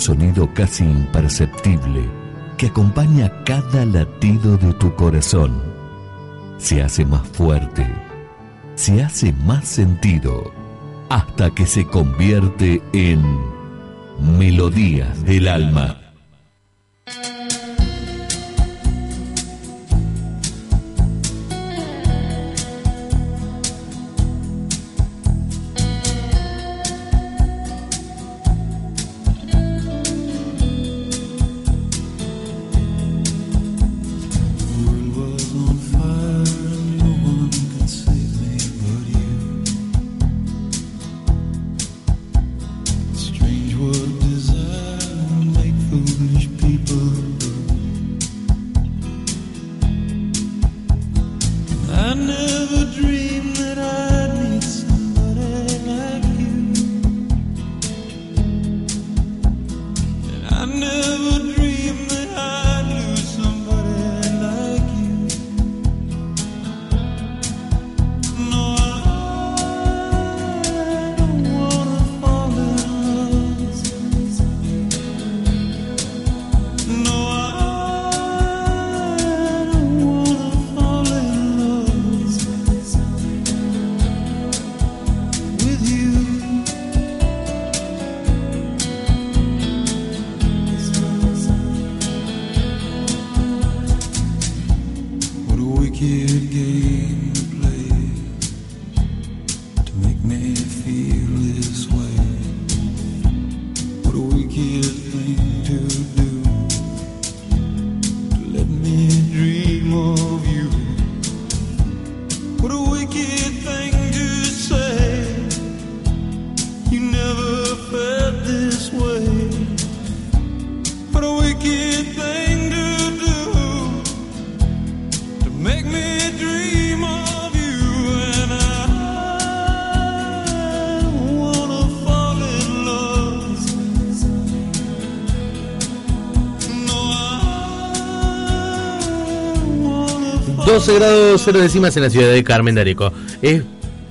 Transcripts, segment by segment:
Sonido casi imperceptible que acompaña cada latido de tu corazón. Se hace más fuerte, se hace más sentido, hasta que se convierte en melodías del alma. 12 grados 0 décimas en la ciudad de Carmen de Areco. Es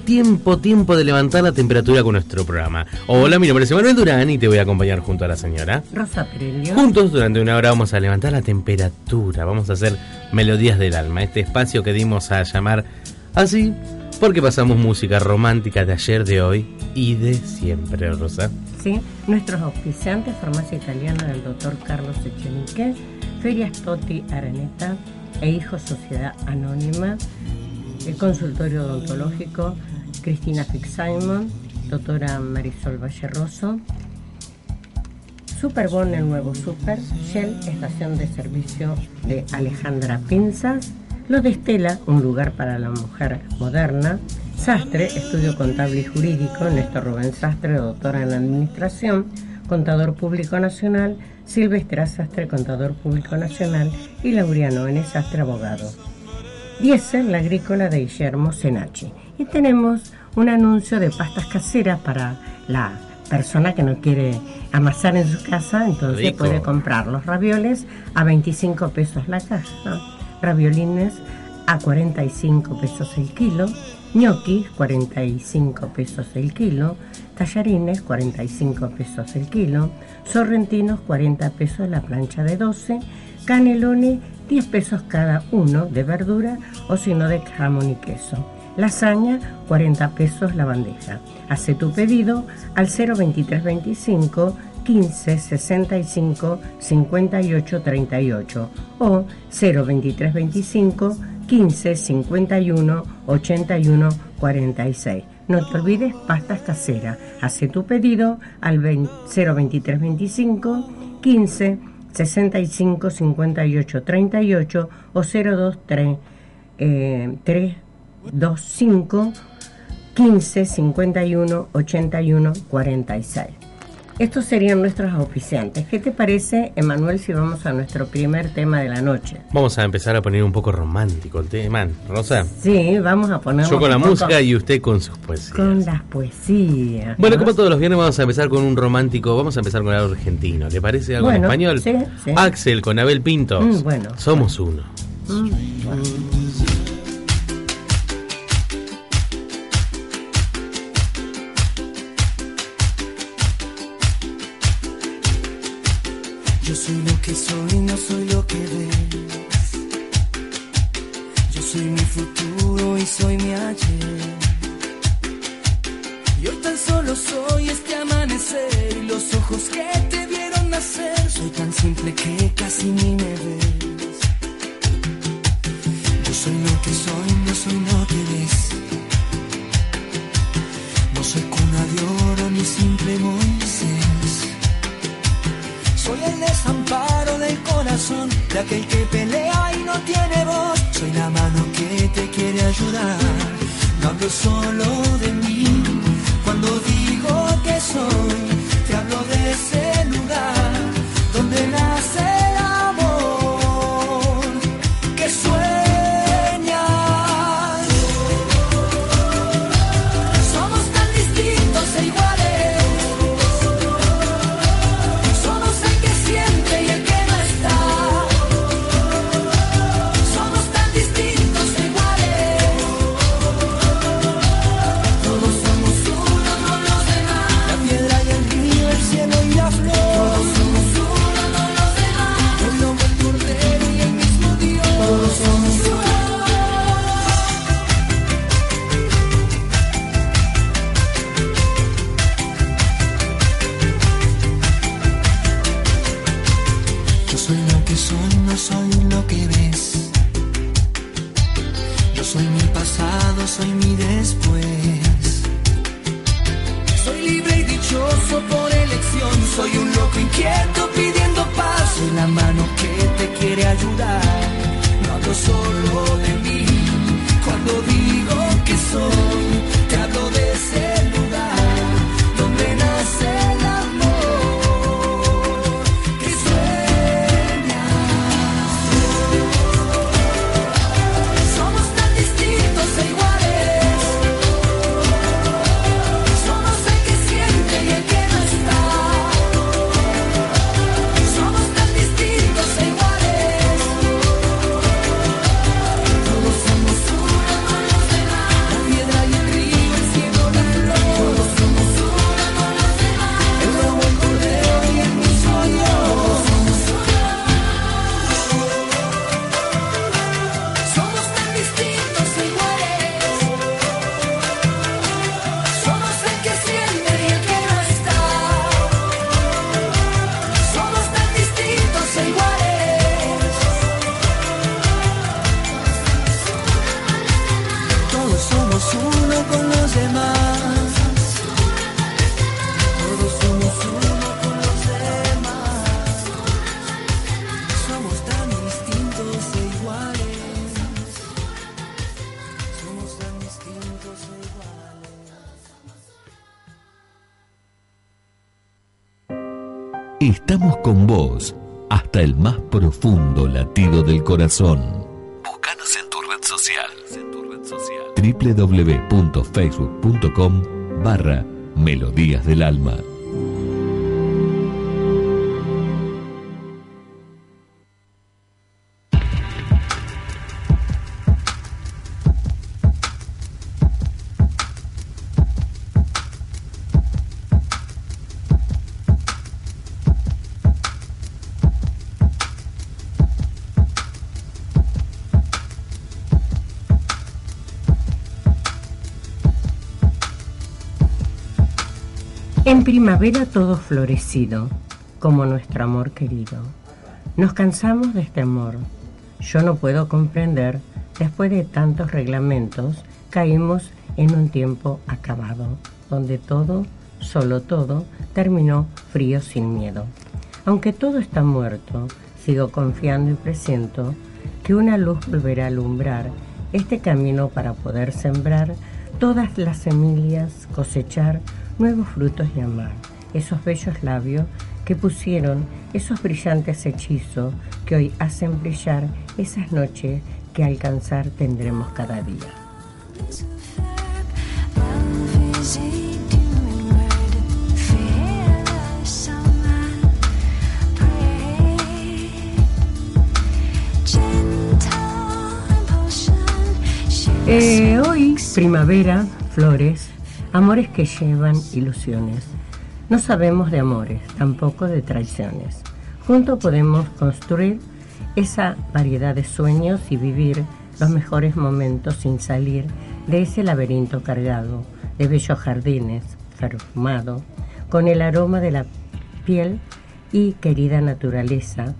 tiempo, tiempo de levantar la temperatura con nuestro programa. Hola, mi nombre es Manuel Durán y te voy a acompañar junto a la señora. Rosa Perelio. Juntos durante una hora vamos a levantar la temperatura, vamos a hacer Melodías del Alma, este espacio que dimos a llamar así porque pasamos música romántica de ayer, de hoy y de siempre, Rosa. Sí, nuestros auspiciantes, Farmacia Italiana del doctor Carlos Echenique, Ferias Toti Araneta e Hijos Sociedad Anónima, el consultorio odontológico Cristina Fix-Simon, doctora Marisol Valleroso, Superbon, el nuevo Super, Shell, estación de servicio de Alejandra Pinzas, Lo de Estela, un lugar para la mujer moderna, Sastre, estudio contable y jurídico, Néstor Rubén Sastre, doctora en administración, contador público nacional, Silvestre Sastre, contador público nacional, y Laureano N. Sastre, abogado. Diesel, la agrícola de Guillermo Senachi. Y tenemos un anuncio de pastas caseras para la persona que no quiere amasar en su casa, entonces Rico. puede comprar los ravioles a 25 pesos la caja, raviolines a 45 pesos el kilo, ñoquis 45 pesos el kilo, tallarines 45 pesos el kilo, sorrentinos 40 pesos la plancha de 12, canelones 10 pesos cada uno de verdura o si no de jamón y queso. Lasaña, 40 pesos la bandeja. Hace tu pedido al 02325 15 65 58 38 o 02325 15 51 81 46. No te olvides pastas caseras. Hace tu pedido al 20 02325 15 65 58 38 o 023 eh, 3 25 15 51 81 46. Estos serían nuestros auspiciantes. ¿Qué te parece, Emanuel, si vamos a nuestro primer tema de la noche? Vamos a empezar a poner un poco romántico el tema. Rosa, Sí, vamos a poner. yo con la música y usted con sus poesías. Con las poesías. Bueno, ¿no? como todos los viernes vamos a empezar con un romántico, vamos a empezar con algo argentino. ¿Le parece algo Bueno, en español? sí, sí. Axel con Abel Pintos. Mm, bueno. Somos uno. Mm, bueno. Yo soy lo que soy, no soy lo que ves. Yo soy mi futuro y soy mi ayer. Yo tan solo soy este amanecer y los ojos que te vieron nacer. Soy tan simple que casi ni me ves. Yo soy lo que soy, no soy lo que ves. No soy cuna de oro ni simple Moisés. Soy el desamparo del corazón de aquel que pelea y no tiene voz. Soy la mano que te quiere ayudar. No hablo solo Hasta el más profundo latido del corazón. Búscanos en tu red social. www.facebook.com barra Melodías del Alma. Primavera todo florecido, como nuestro amor querido. Nos cansamos de este amor. Yo no puedo comprender, después de tantos reglamentos, caímos en un tiempo acabado, donde todo, solo todo, terminó frío sin miedo. Aunque todo está muerto, sigo confiando y presiento que una luz volverá a alumbrar este camino para poder sembrar todas las semillas, cosechar nuevos frutos y amar esos bellos labios que pusieron esos brillantes hechizos que hoy hacen brillar esas noches que alcanzar tendremos cada día. Eh, hoy, primavera, flores, amores que llevan ilusiones. No sabemos de amores, tampoco de traiciones. Juntos podemos construir esa variedad de sueños y vivir los mejores momentos sin salir de ese laberinto cargado de bellos jardines, perfumado, con el aroma de la piel y querida naturaleza,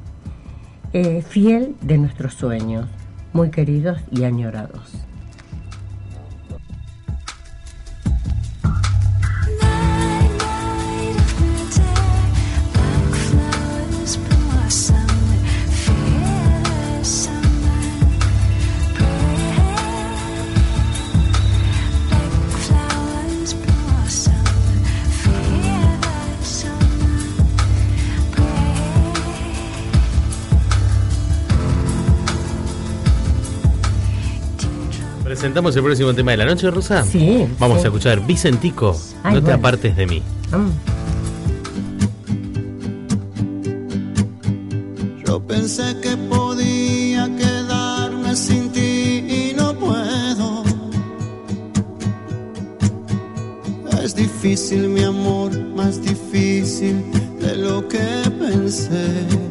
eh, fiel de nuestros sueños, muy queridos y añorados. Presentamos el próximo tema de la noche, Rosa? Sí. Vamos sí. a escuchar Vicentico, Ay, no te bueno. apartes de mí. Mm. Yo pensé que podía quedarme sin ti y no puedo. Es difícil, mi amor, más difícil de lo que pensé.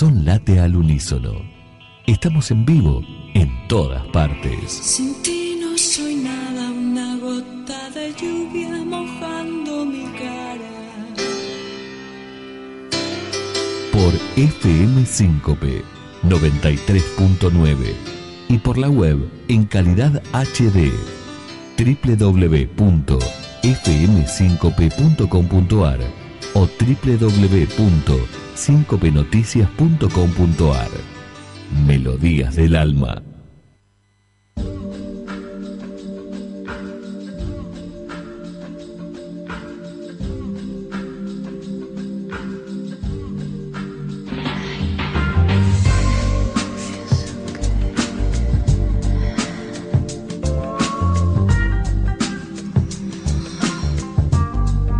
Corazón late al unísono. Estamos en vivo en todas partes. Sin ti no soy nada, una gota de lluvia mojando mi cara. Por FM Síncope 93.9 y por la web en calidad HD www.fmsincope.com.ar o www.sincopenoticias.com.ar Melodías del alma.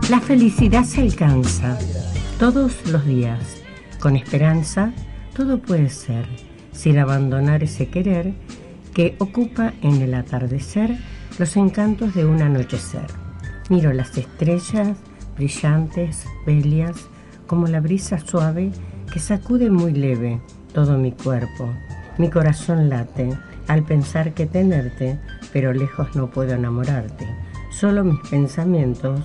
La felicidad se alcanza todos los días. Con esperanza, todo puede ser, sin abandonar ese querer que ocupa en el atardecer los encantos de un anochecer. Miro las estrellas brillantes, bellas, como la brisa suave que sacude muy leve todo mi cuerpo. Mi corazón late al pensar que tenerte, pero lejos no puedo enamorarte. Solo mis pensamientos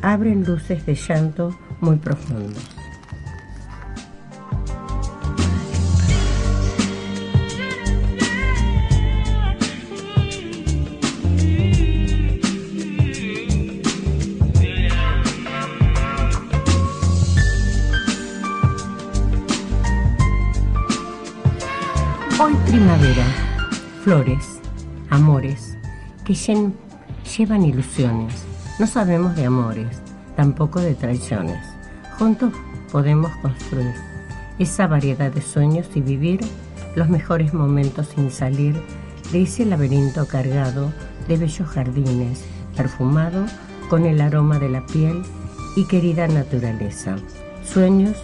abren luces de llanto muy profundos. Hoy primavera, flores, amores que llevan ilusiones. No sabemos de amores, tampoco de traiciones. Juntos podemos construir esa variedad de sueños y vivir los mejores momentos sin salir de ese laberinto cargado de bellos jardines, perfumado con el aroma de la piel y querida naturaleza. Sueños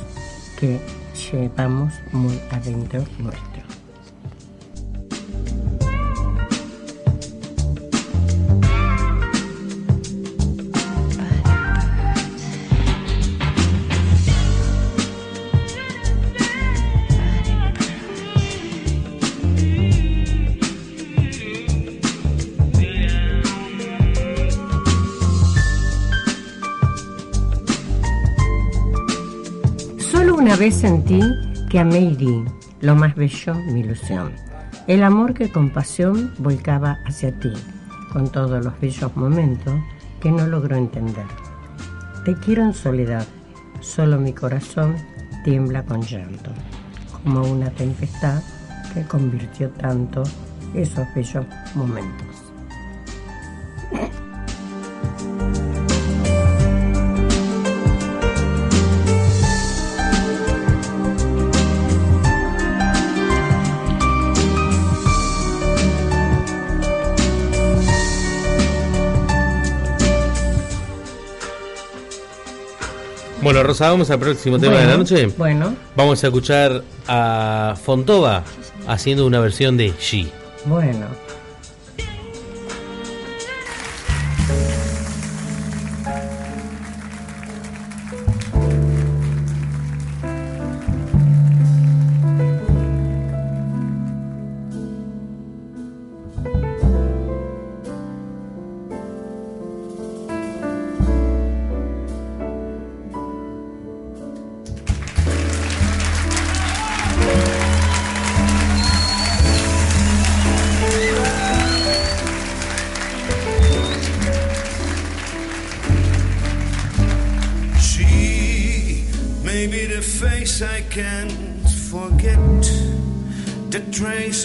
que llevamos muy adentro. Solo una vez sentí que amé y lo más bello, mi ilusión. El amor que con pasión volcaba hacia ti, con todos los bellos momentos que no logró entender. Te quiero en soledad, solo mi corazón tiembla con llanto, como una tempestad que convirtió tanto esos bellos momentos. Bueno, Rosa, vamos al próximo tema de la noche. Bueno, Vamos a escuchar a Fontova haciendo una versión de She. bueno.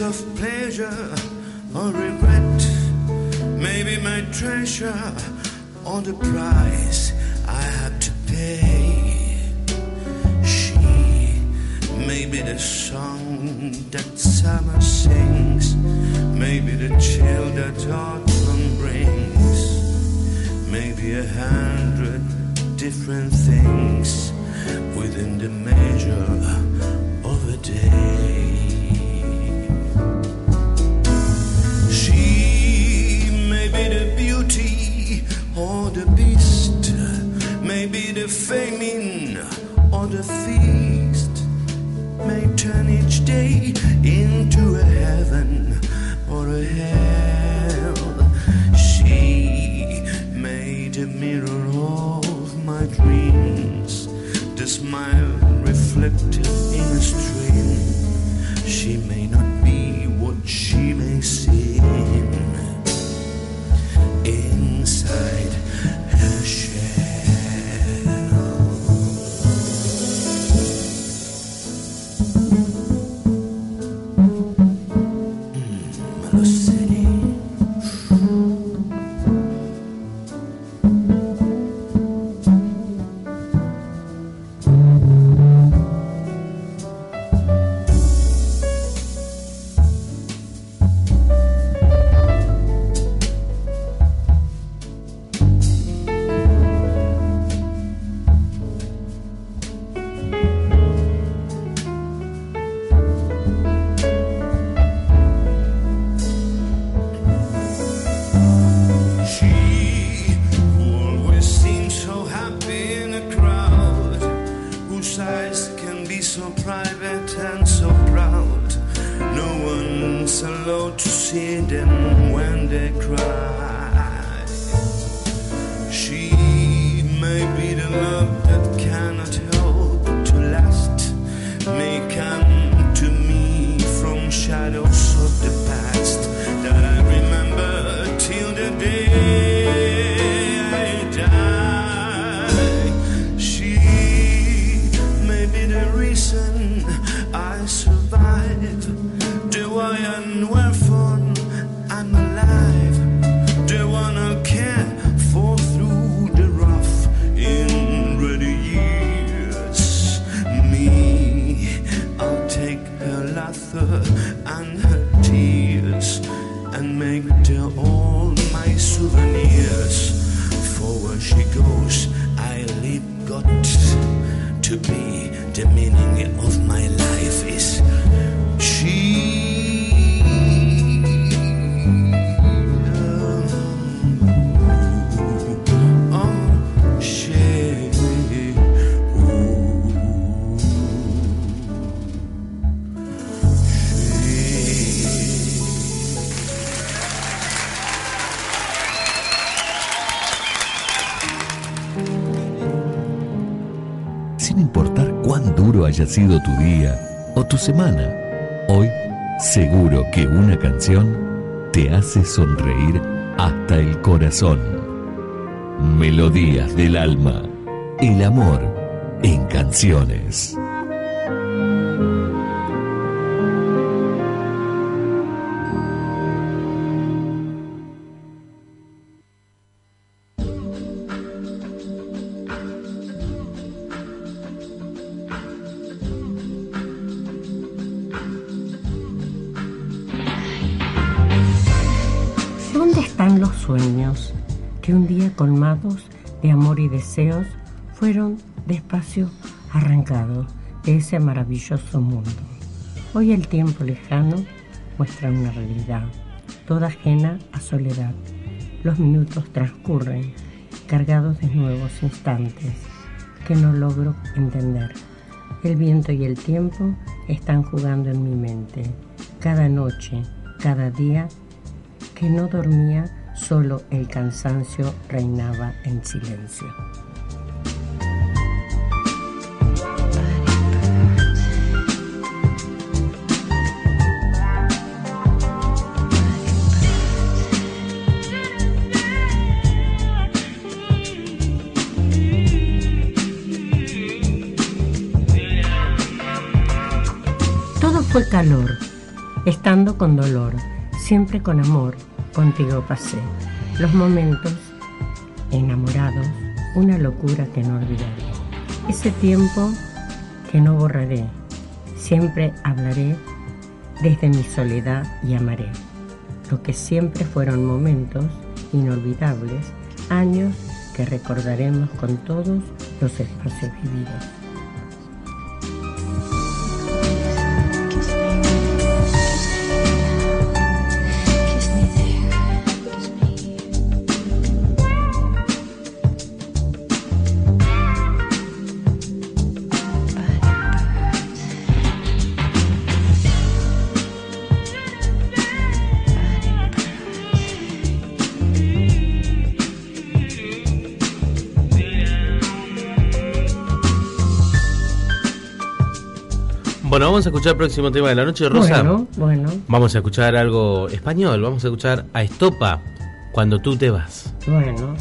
Of pleasure or regret. Maybe my treasure or the price haya sido tu día o tu semana, hoy seguro que una canción te hace sonreír hasta el corazón. Melodías del alma, el amor en canciones. Ese maravilloso mundo? Hoy el tiempo lejano muestra una realidad, toda ajena a soledad. Los minutos transcurren cargados de nuevos instantes que no logro entender. El viento y el tiempo están jugando en mi mente. Cada noche, cada día que no dormía, solo el cansancio reinaba en silencio. Estando con dolor, siempre con amor, contigo pasé. Los momentos enamorados, una locura que no olvidaré. Ese tiempo que no borraré, siempre hablaré desde mi soledad y amaré. Lo que siempre fueron momentos inolvidables, años que recordaremos con todos los espacios vividos. Bueno, vamos a escuchar el próximo tema de la noche, Rosa. Bueno, bueno. Vamos a escuchar algo español, vamos a escuchar a Estopa, cuando tú te vas. Bueno.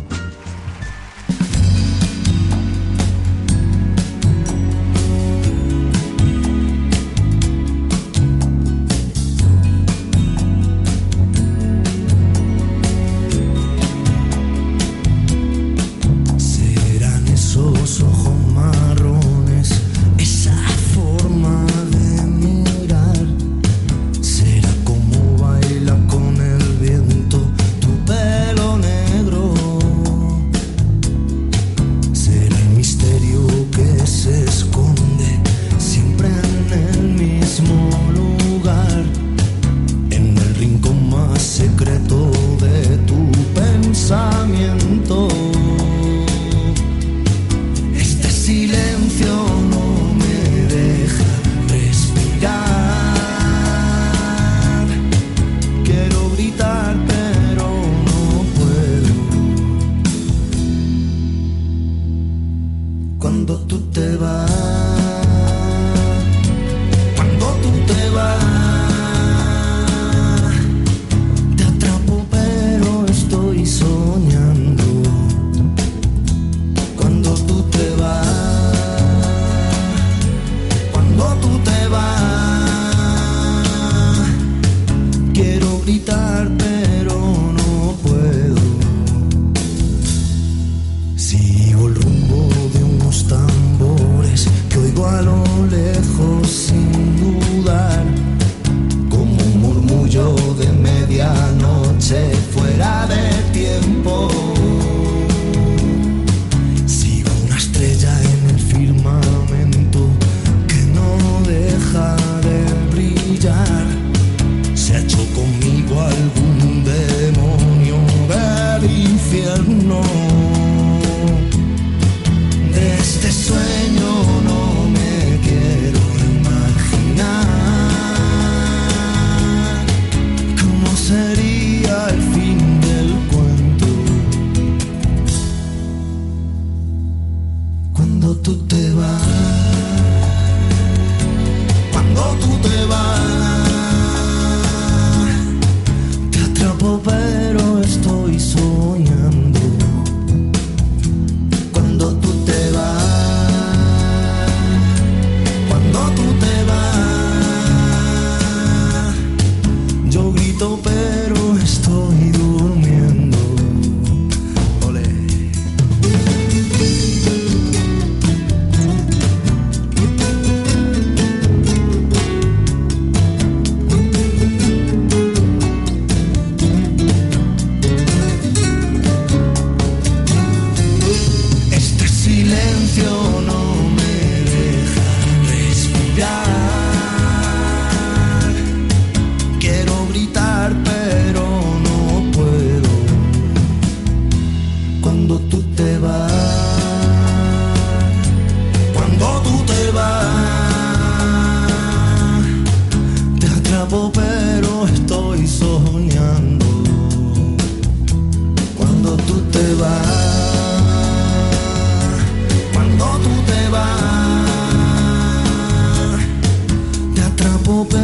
sim.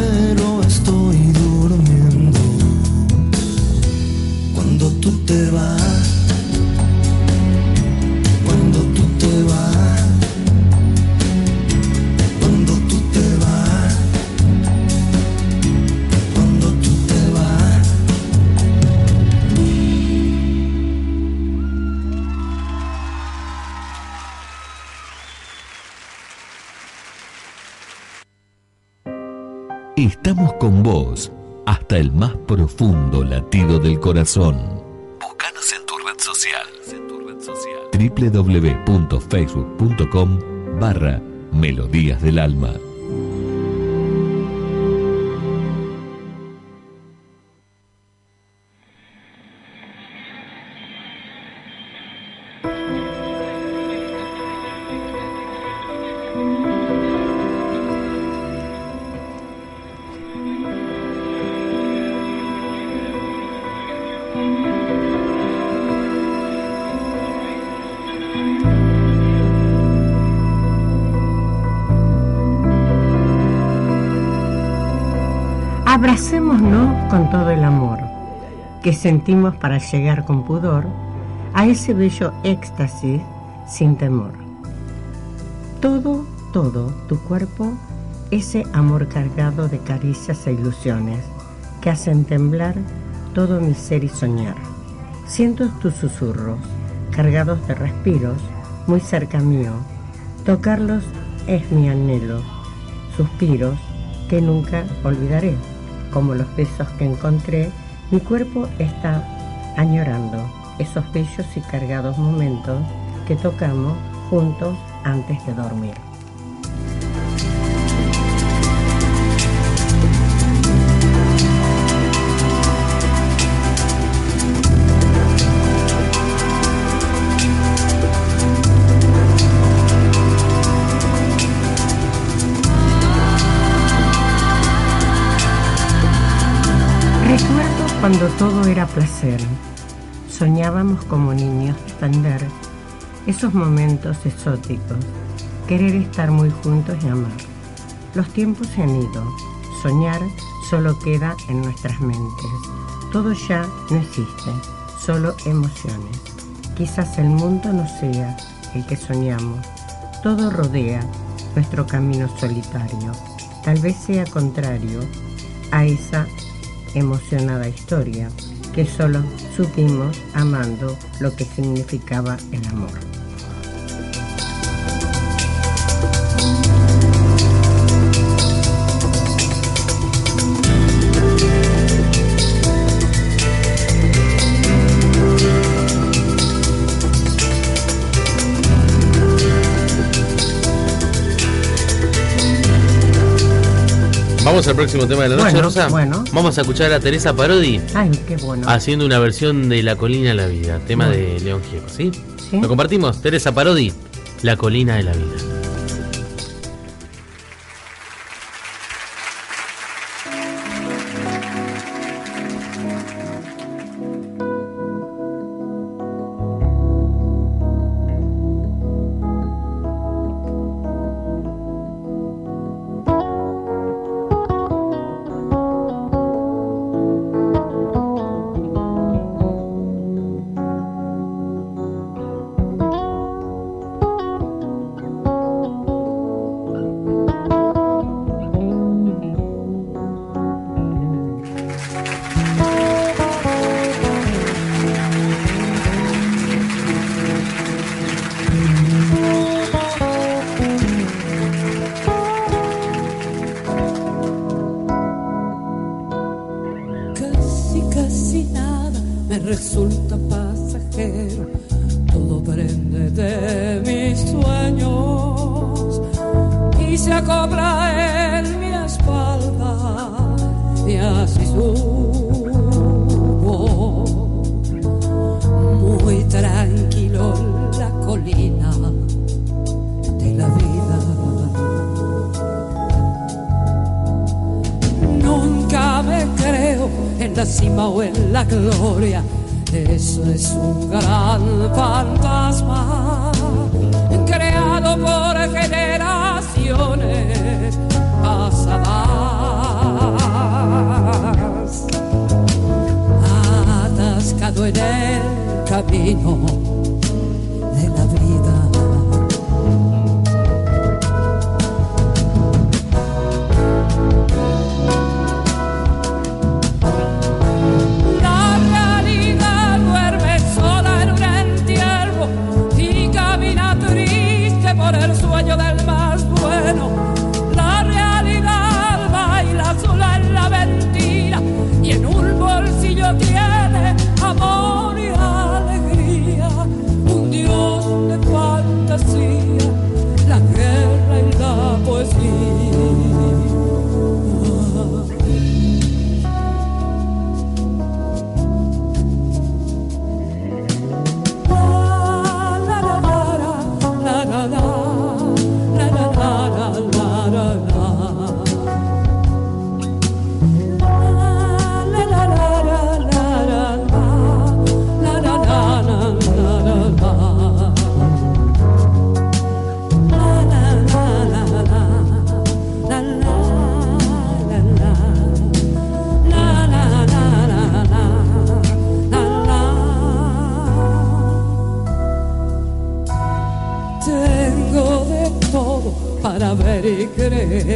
pero estoy durmiendo. Cuando tú te vas. corazón. Búscanos en tu red social. social. www.facebook.com barra Melodías del Alma. Que sentimos para llegar con pudor a ese bello éxtasis sin temor. Todo, todo tu cuerpo, ese amor cargado de caricias e ilusiones que hacen temblar todo mi ser y soñar. Siento tus susurros, cargados de respiros, muy cerca mío. Tocarlos es mi anhelo, suspiros que nunca olvidaré. Como los besos que encontré, mi cuerpo está añorando esos bellos y cargados momentos que tocamos juntos antes de dormir. Cuando todo era placer. Soñábamos como niños defender esos momentos exóticos, querer estar muy juntos y amar. Los tiempos se han ido, soñar solo queda en nuestras mentes. Todo ya no existe, solo emociones. Quizás el mundo no sea el que soñamos, todo rodea nuestro camino solitario. Tal vez sea contrario a esa emocionada historia que solo supimos amando lo que significaba el amor. Vamos al próximo tema de la noche, Bueno, Rosa. bueno. Vamos a escuchar a Teresa Parodi Ay, qué bueno. haciendo una versión de La Colina de la Vida, tema Bueno. de León Gieco, ¿sí? Sí. Lo compartimos, Teresa Parodi, La Colina de la Vida. Me ver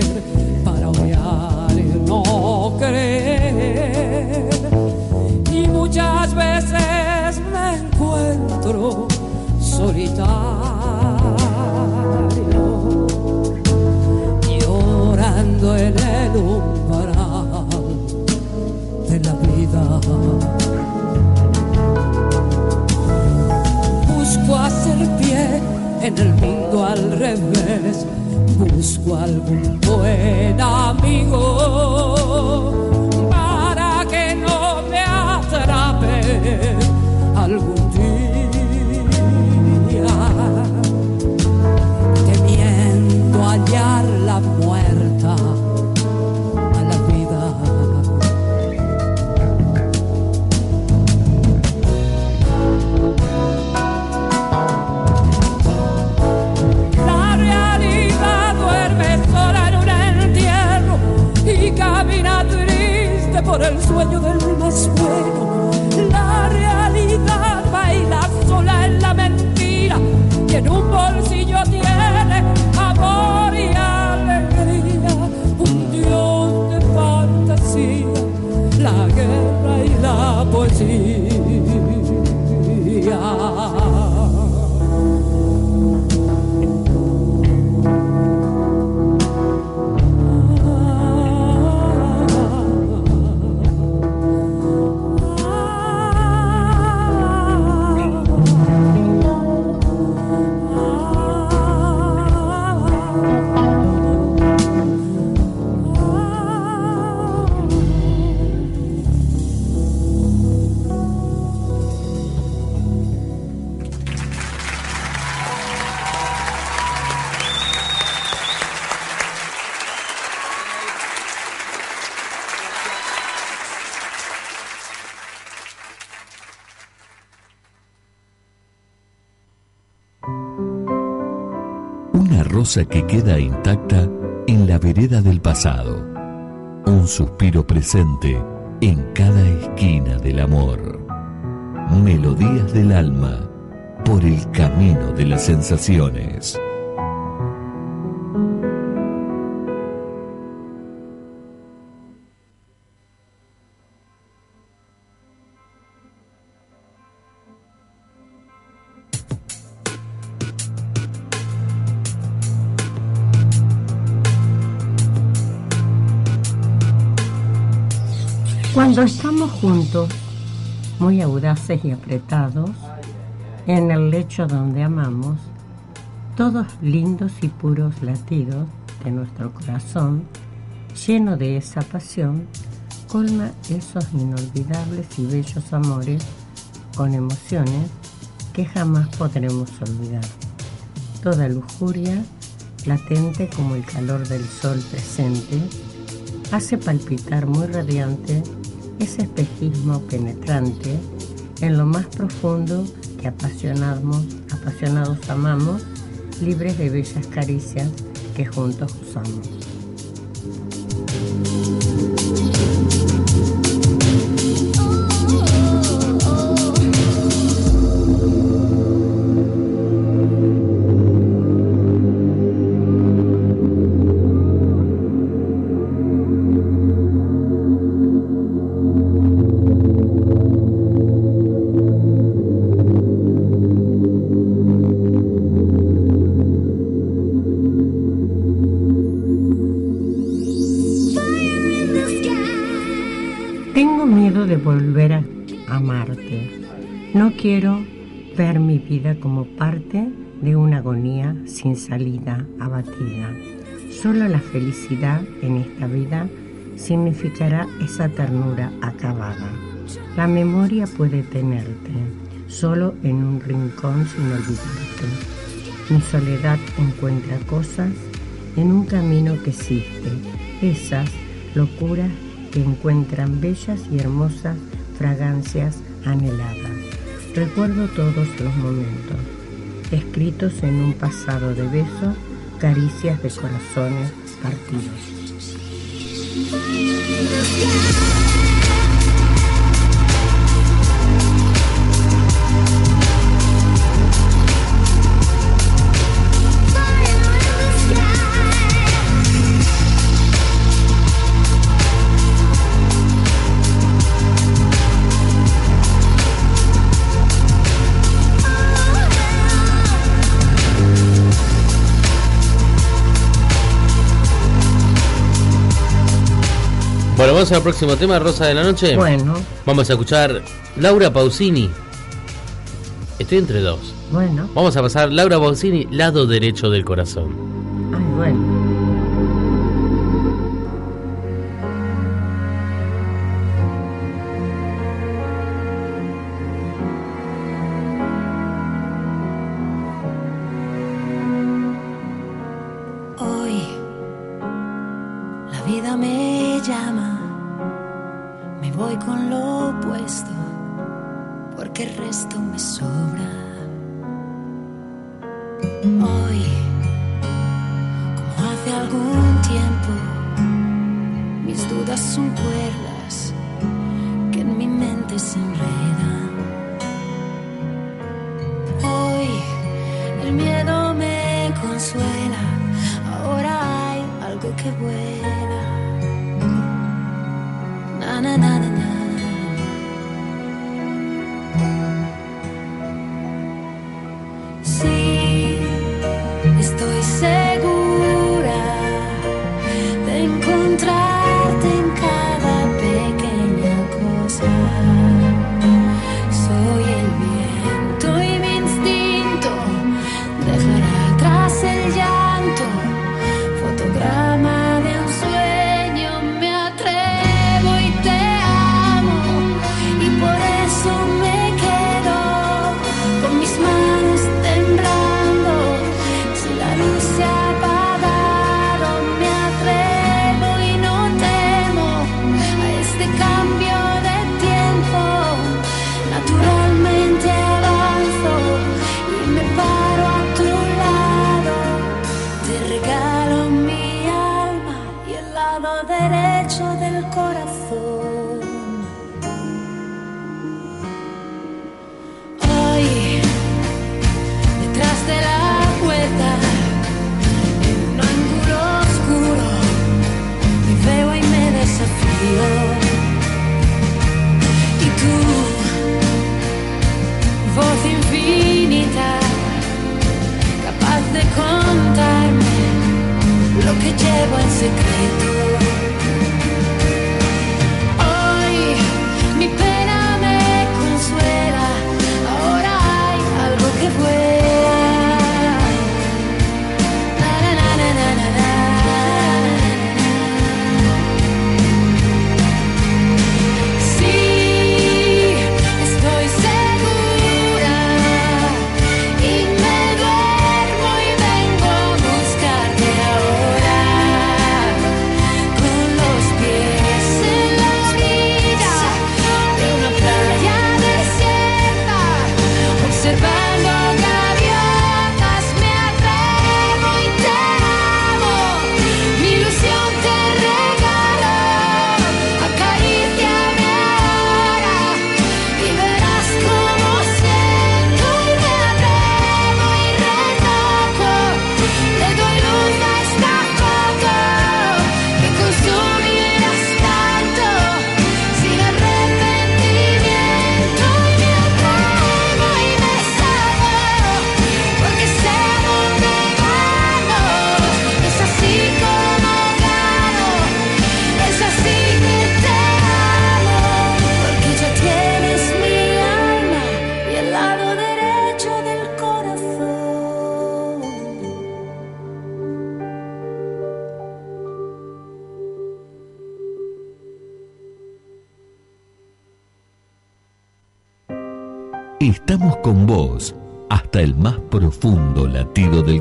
que queda intacta en la vereda del pasado. Un suspiro presente en cada esquina del amor. Melodías del alma por el camino de las sensaciones. Muy audaces y apretados, en el lecho donde amamos, todos lindos y puros latidos de nuestro corazón, lleno de esa pasión, colma esos inolvidables y bellos amores con emociones que jamás podremos olvidar. Toda lujuria, latente como el calor del sol presente, hace palpitar muy radiante ese espejismo penetrante en lo más profundo que apasionamos, apasionados amamos, libres de bellas caricias que juntos usamos. Quiero ver mi vida como parte de una agonía sin salida, abatida. Solo la felicidad en esta vida significará esa ternura acabada. La memoria puede tenerte solo en un rincón sin olvidarte. Mi soledad encuentra cosas en un camino que existe, esas locuras que encuentran bellas y hermosas fragancias anheladas. Recuerdo todos los momentos, escritos en un pasado de besos, caricias de corazones partidos. Bueno, vamos al próximo tema, Rosa de la Noche. Bueno. Vamos a escuchar Laura Pausini. Estoy entre dos. Bueno. Vamos a pasar Laura Pausini, lado derecho del corazón. Ay, bueno. Hoy, como hace algún tiempo, mis dudas son cuerdas que en mi mente se enredan. Hoy, el miedo me consuela, ahora hay algo que vuela.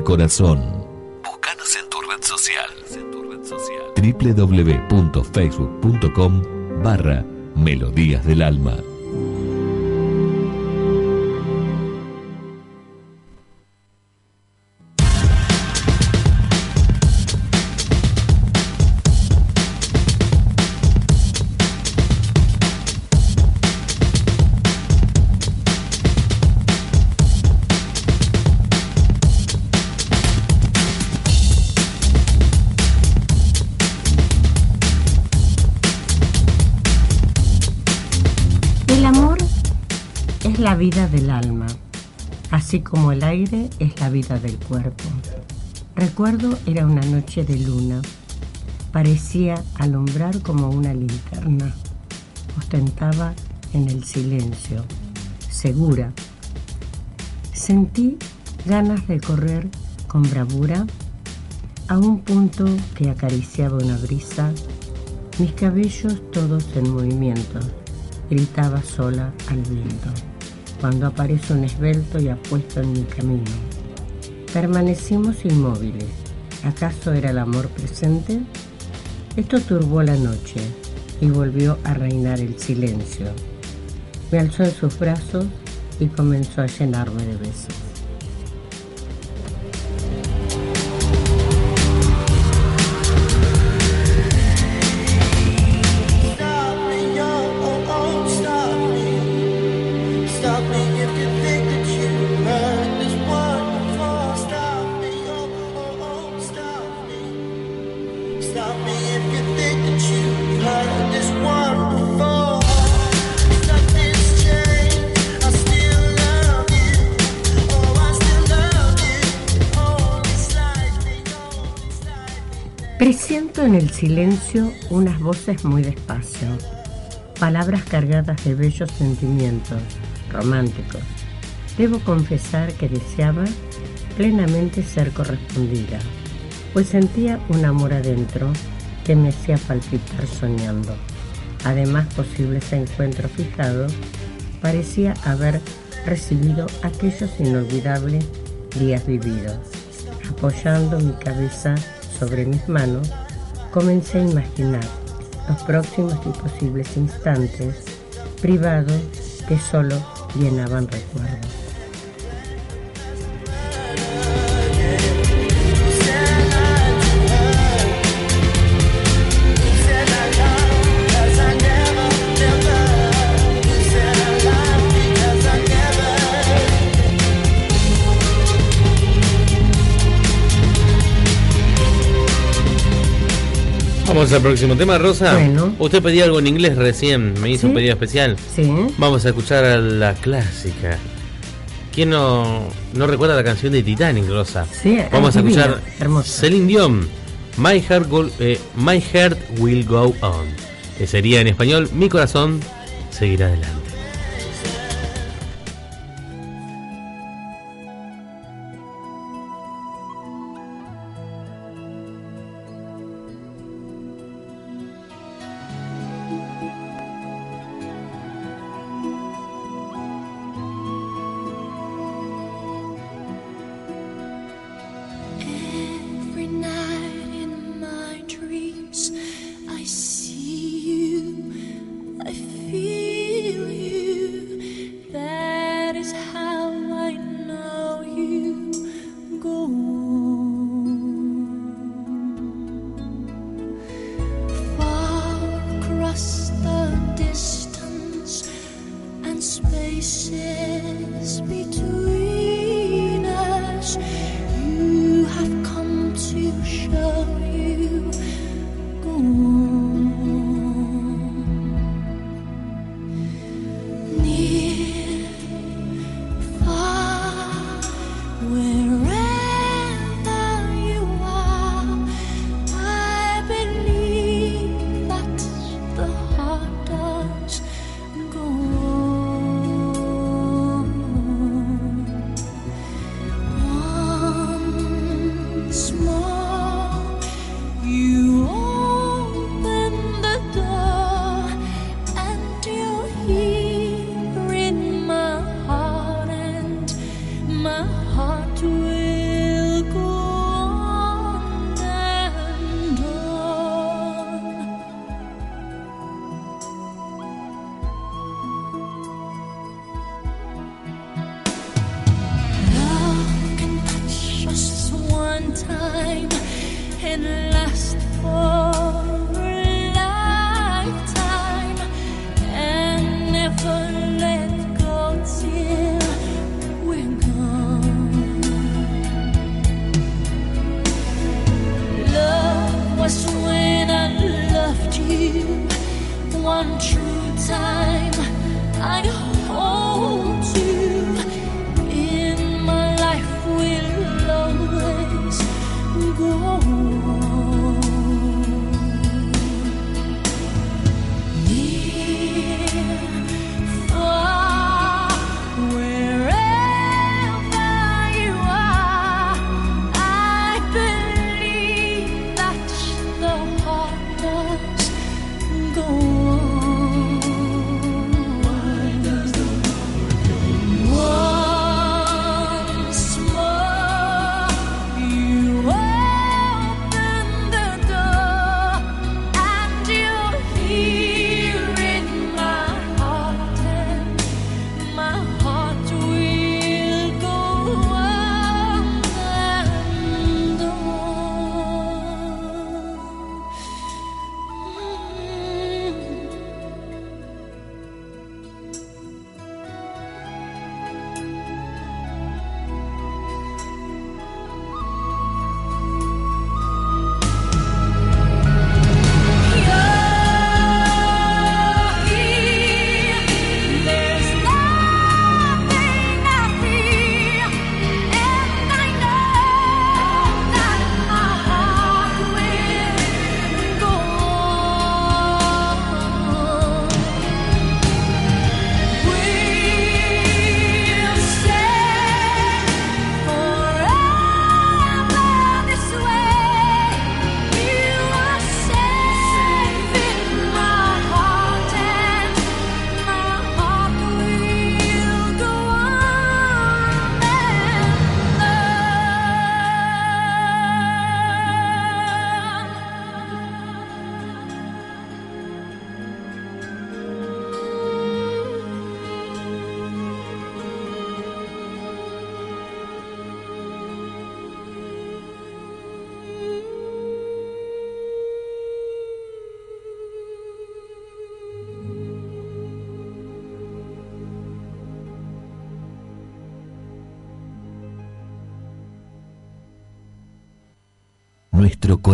corazón. Búscanos en tu red social. social. www.facebook.com barra Melodías del Alma. la vida del alma, así como el aire es la vida del cuerpo. Recuerdo era una noche de luna. Parecía alumbrar como una linterna. Ostentaba en el silencio, segura. Sentí ganas de correr con bravura a un punto que acariciaba una brisa, mis cabellos todos en movimiento. Gritaba sola al viento cuando aparece un esbelto y apuesto en mi camino. Permanecimos inmóviles. ¿Acaso era el amor presente? Esto turbó la noche y volvió a reinar el silencio. Me alzó en sus brazos y comenzó a llenarme de besos. Silencio unas voces muy despacio, palabras cargadas de bellos sentimientos románticos. Debo confesar que deseaba plenamente ser correspondida, pues sentía un amor adentro que me hacía palpitar soñando. Además, posibles encuentros fijados, parecía haber recibido aquellos inolvidables días vividos. Apoyando mi cabeza sobre mis manos, comencé a imaginar los próximos y posibles instantes privados que solo llenaban recuerdos. Vamos al próximo tema, Rosa. Bueno. Usted pedía algo en inglés recién, me hizo un pedido especial. Sí, Vamos a escuchar a la clásica. ¿Quién no, no recuerda la canción de Titanic, Rosa? Sí, Vamos a escuchar hermosa. Celine Dion, My Heart, Go- eh, My Heart Will Go On. Que sería en español, Mi corazón seguirá adelante.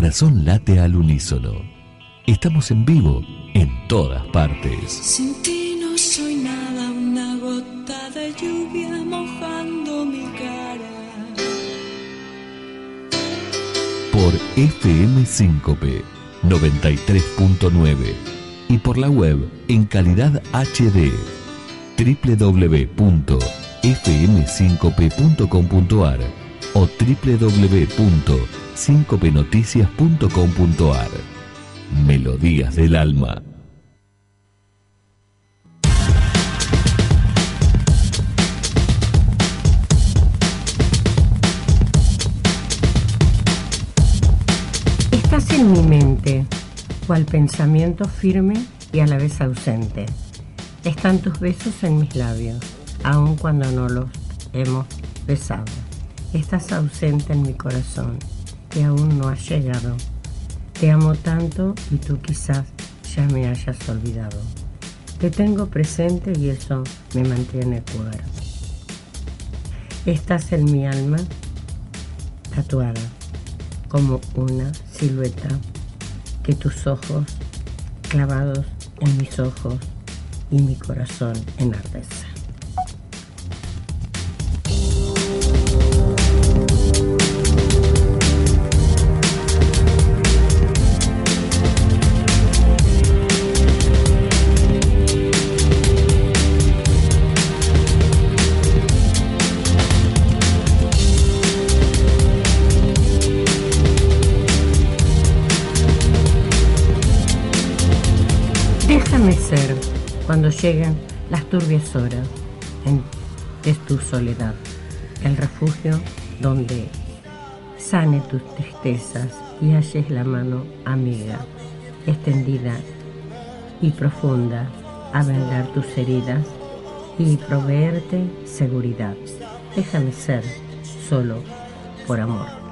Corazón late al unísono. Estamos en vivo en todas partes. Sin ti no soy nada, una gota de lluvia mojando mi cara. Por FM Síncope 93.9 y por la web en calidad HD www.fmsincope.com.ar o www.sincopenoticias.com.ar Melodías del alma. Estás en mi mente, cual pensamiento firme y a la vez ausente. Están tus besos en mis labios, aun cuando no los hemos besado. Estás ausente en mi corazón, que aún no has llegado. Te amo tanto y tú quizás ya me hayas olvidado. Te tengo presente y eso me mantiene cuerdo. Estás en mi alma, tatuada, como una silueta que tus ojos clavados en mis ojos y mi corazón enardece. Lleguen las turbias horas en, tu soledad, el refugio donde sane tus tristezas y halles la mano amiga, extendida y profunda a vendar tus heridas y proveerte seguridad. Déjame ser solo por amor.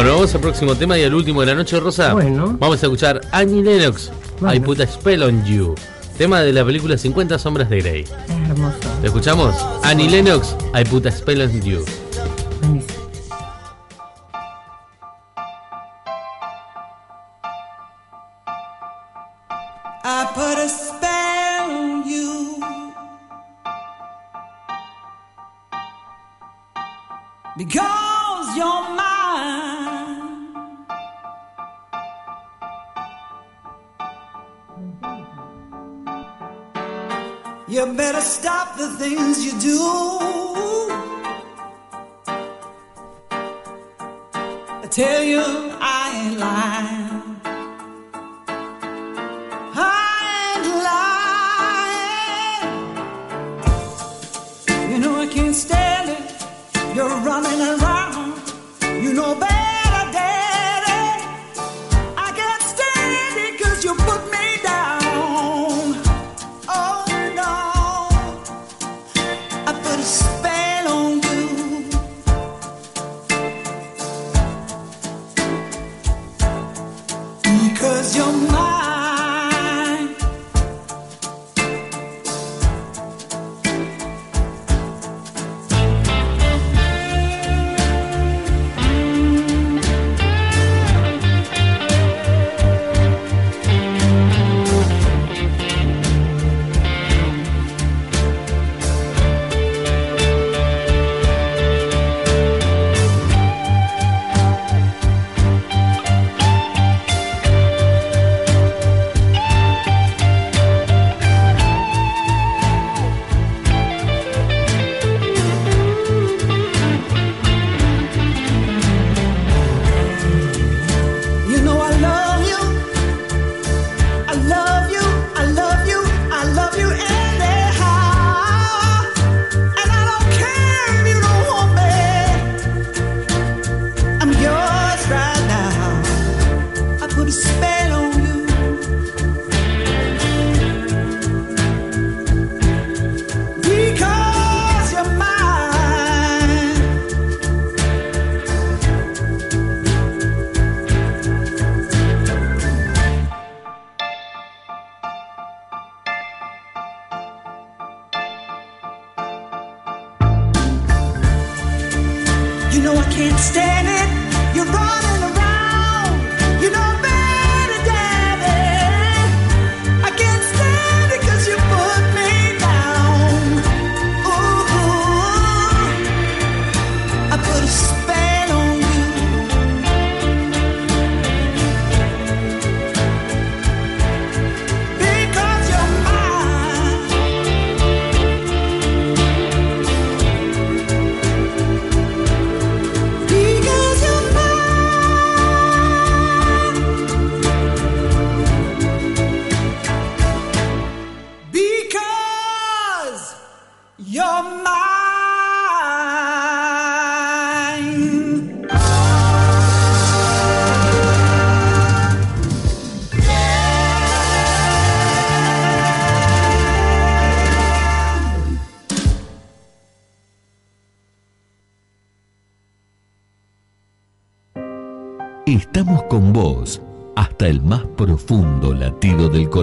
Bueno, vamos al próximo tema y al último de la noche, Rosa. Bueno. Vamos a escuchar Annie Lennox, Bueno. I Put a Spell on You. Tema de la película 50 Sombras de Grey. Es hermoso. ¿Lo escuchamos? Annie Lennox, I Put a Spell on You.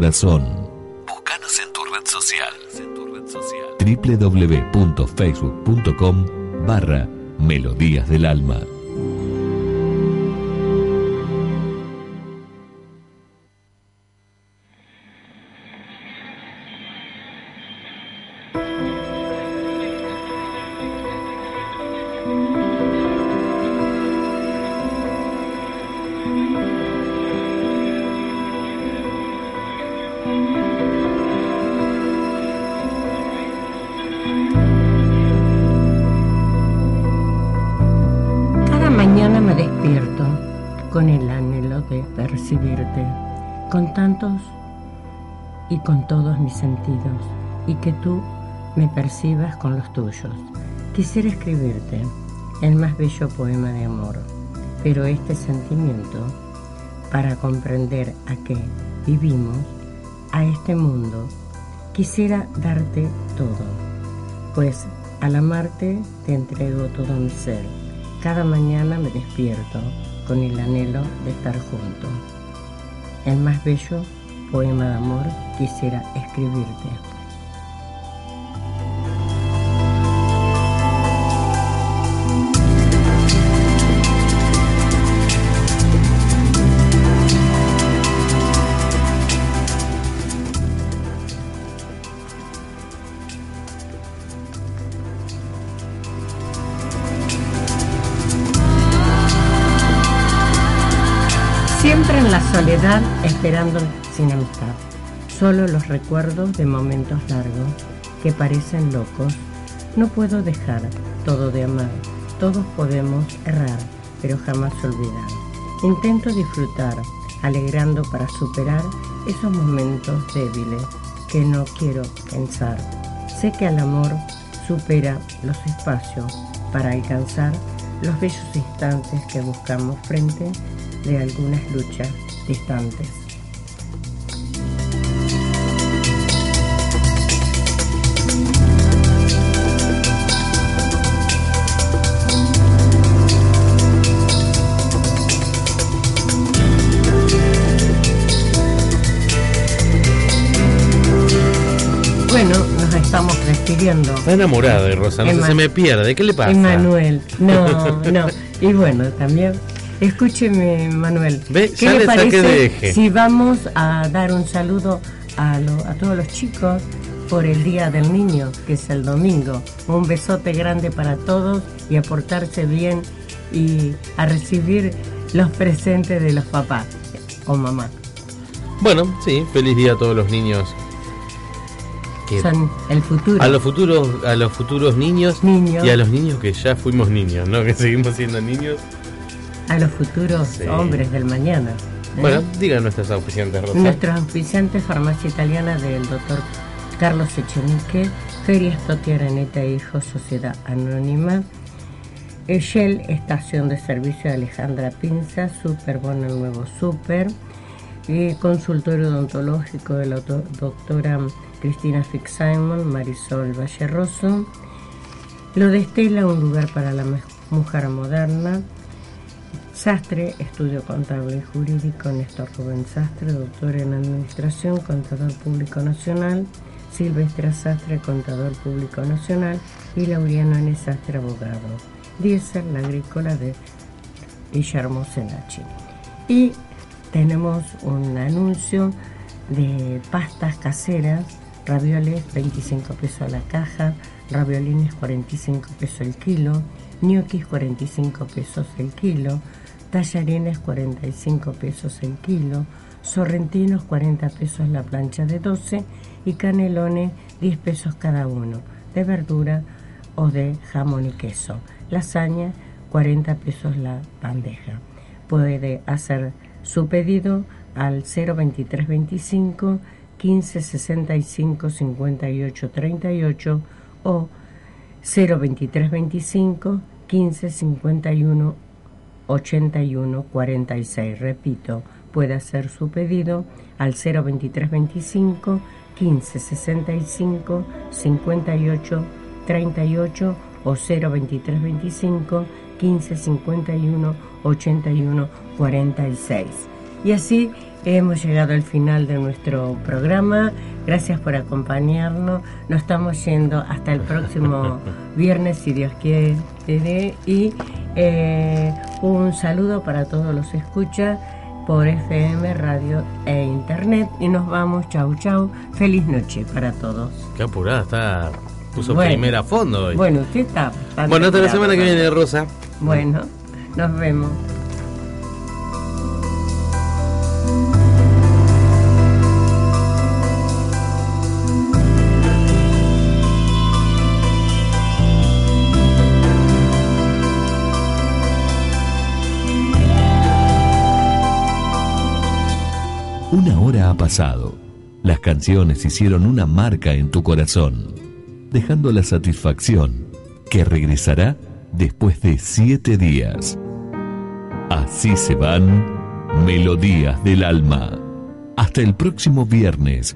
Corazón. Búscanos en tu red social. www.facebook.com barra Melodías del Alma. De percibirte, con tantos y con todos mis sentidos, y que tú me percibas con los tuyos. Quisiera escribirte el más bello poema de amor, pero este sentimiento, para comprender a qué vivimos, a este mundo, quisiera darte todo, pues al amarte te entrego todo mi ser. Cada mañana me despierto con el anhelo de estar junto. El más bello poema de amor quisiera escribirte. Esperando sin amistad. Solo los recuerdos de momentos largos que parecen locos. No puedo dejar todo de amar. Todos podemos errar, pero jamás olvidar. Intento disfrutar, alegrando para superar esos momentos débiles que no quiero pensar. Sé que el amor supera los espacios para alcanzar los bellos instantes que buscamos frente de algunas luchas distantes. Está enamorada de Rosa, no sé, Emma- se me pierde. ¿Qué le pasa? Emanuel, no, no. Y bueno, también, escúcheme, Manuel. Ve, ¿Qué le parece de eje. si vamos a dar un saludo a, lo- a todos los chicos por el Día del Niño, que es el domingo? Un besote grande para todos y a portarse bien y a recibir los presentes de los papás o mamá. Bueno, sí, feliz día a todos los niños. Que- Son el futuro. a los futuros, a los futuros niños, Niños. y a los niños que ya fuimos niños, ¿no? Que seguimos siendo niños. a los futuros Sí. hombres del mañana. ¿eh? Bueno, digan nuestras auspiciantes, Rosa. Nuestros auspiciantes, farmacia italiana del doctor Carlos Echenique, Ferias Toti Araneta e Hijos, Sociedad Anónima, Shell, Estación de Servicio de Alejandra Pinza, Super Bono el Nuevo Super, eh, Consultorio Odontológico de la doctora Cristina Fix-Simon, Marisol Valleroso, Lo de Estela, un lugar para la mu- mujer moderna, Sastre, estudio contable y jurídico, Néstor Rubén Sastre, doctor en administración, contador público nacional, Silvestre Sastre, contador público nacional y Laureano N. Sastre, abogado. diésel, la agrícola de Guillermo Senachi. Y tenemos un anuncio de pastas caseras, ravioles 25 pesos la caja, raviolines 45 pesos el kilo, ñoquis 45 pesos el kilo, tallarines 45 pesos el kilo, sorrentinos 40 pesos la plancha de 12 y canelones 10 pesos cada uno, de verdura o de jamón y queso. Lasaña 40 pesos la bandeja. Puede hacer su pedido al 02325 1565 58 38 o 02325 1551 81 46. Repito, puede hacer su pedido al 02325 1565 58 38 o 02325 1551 81 46. Y así hemos llegado al final de nuestro programa. Gracias por acompañarnos. Nos estamos yendo hasta el próximo viernes, si Dios quiere. Y eh, un saludo para todos los escucha por FM, radio e internet. Y nos vamos. Chau, chau. Feliz noche para todos. Qué apurada está. Puso Bueno. primera a fondo hoy. Bueno, usted está. Bueno, hasta la semana que viene, Rosa. Bueno, nos vemos. Pasado. Las canciones hicieron una marca en tu corazón, dejando la satisfacción que regresará después de siete días. Así se van Melodías del Alma. Hasta el próximo viernes.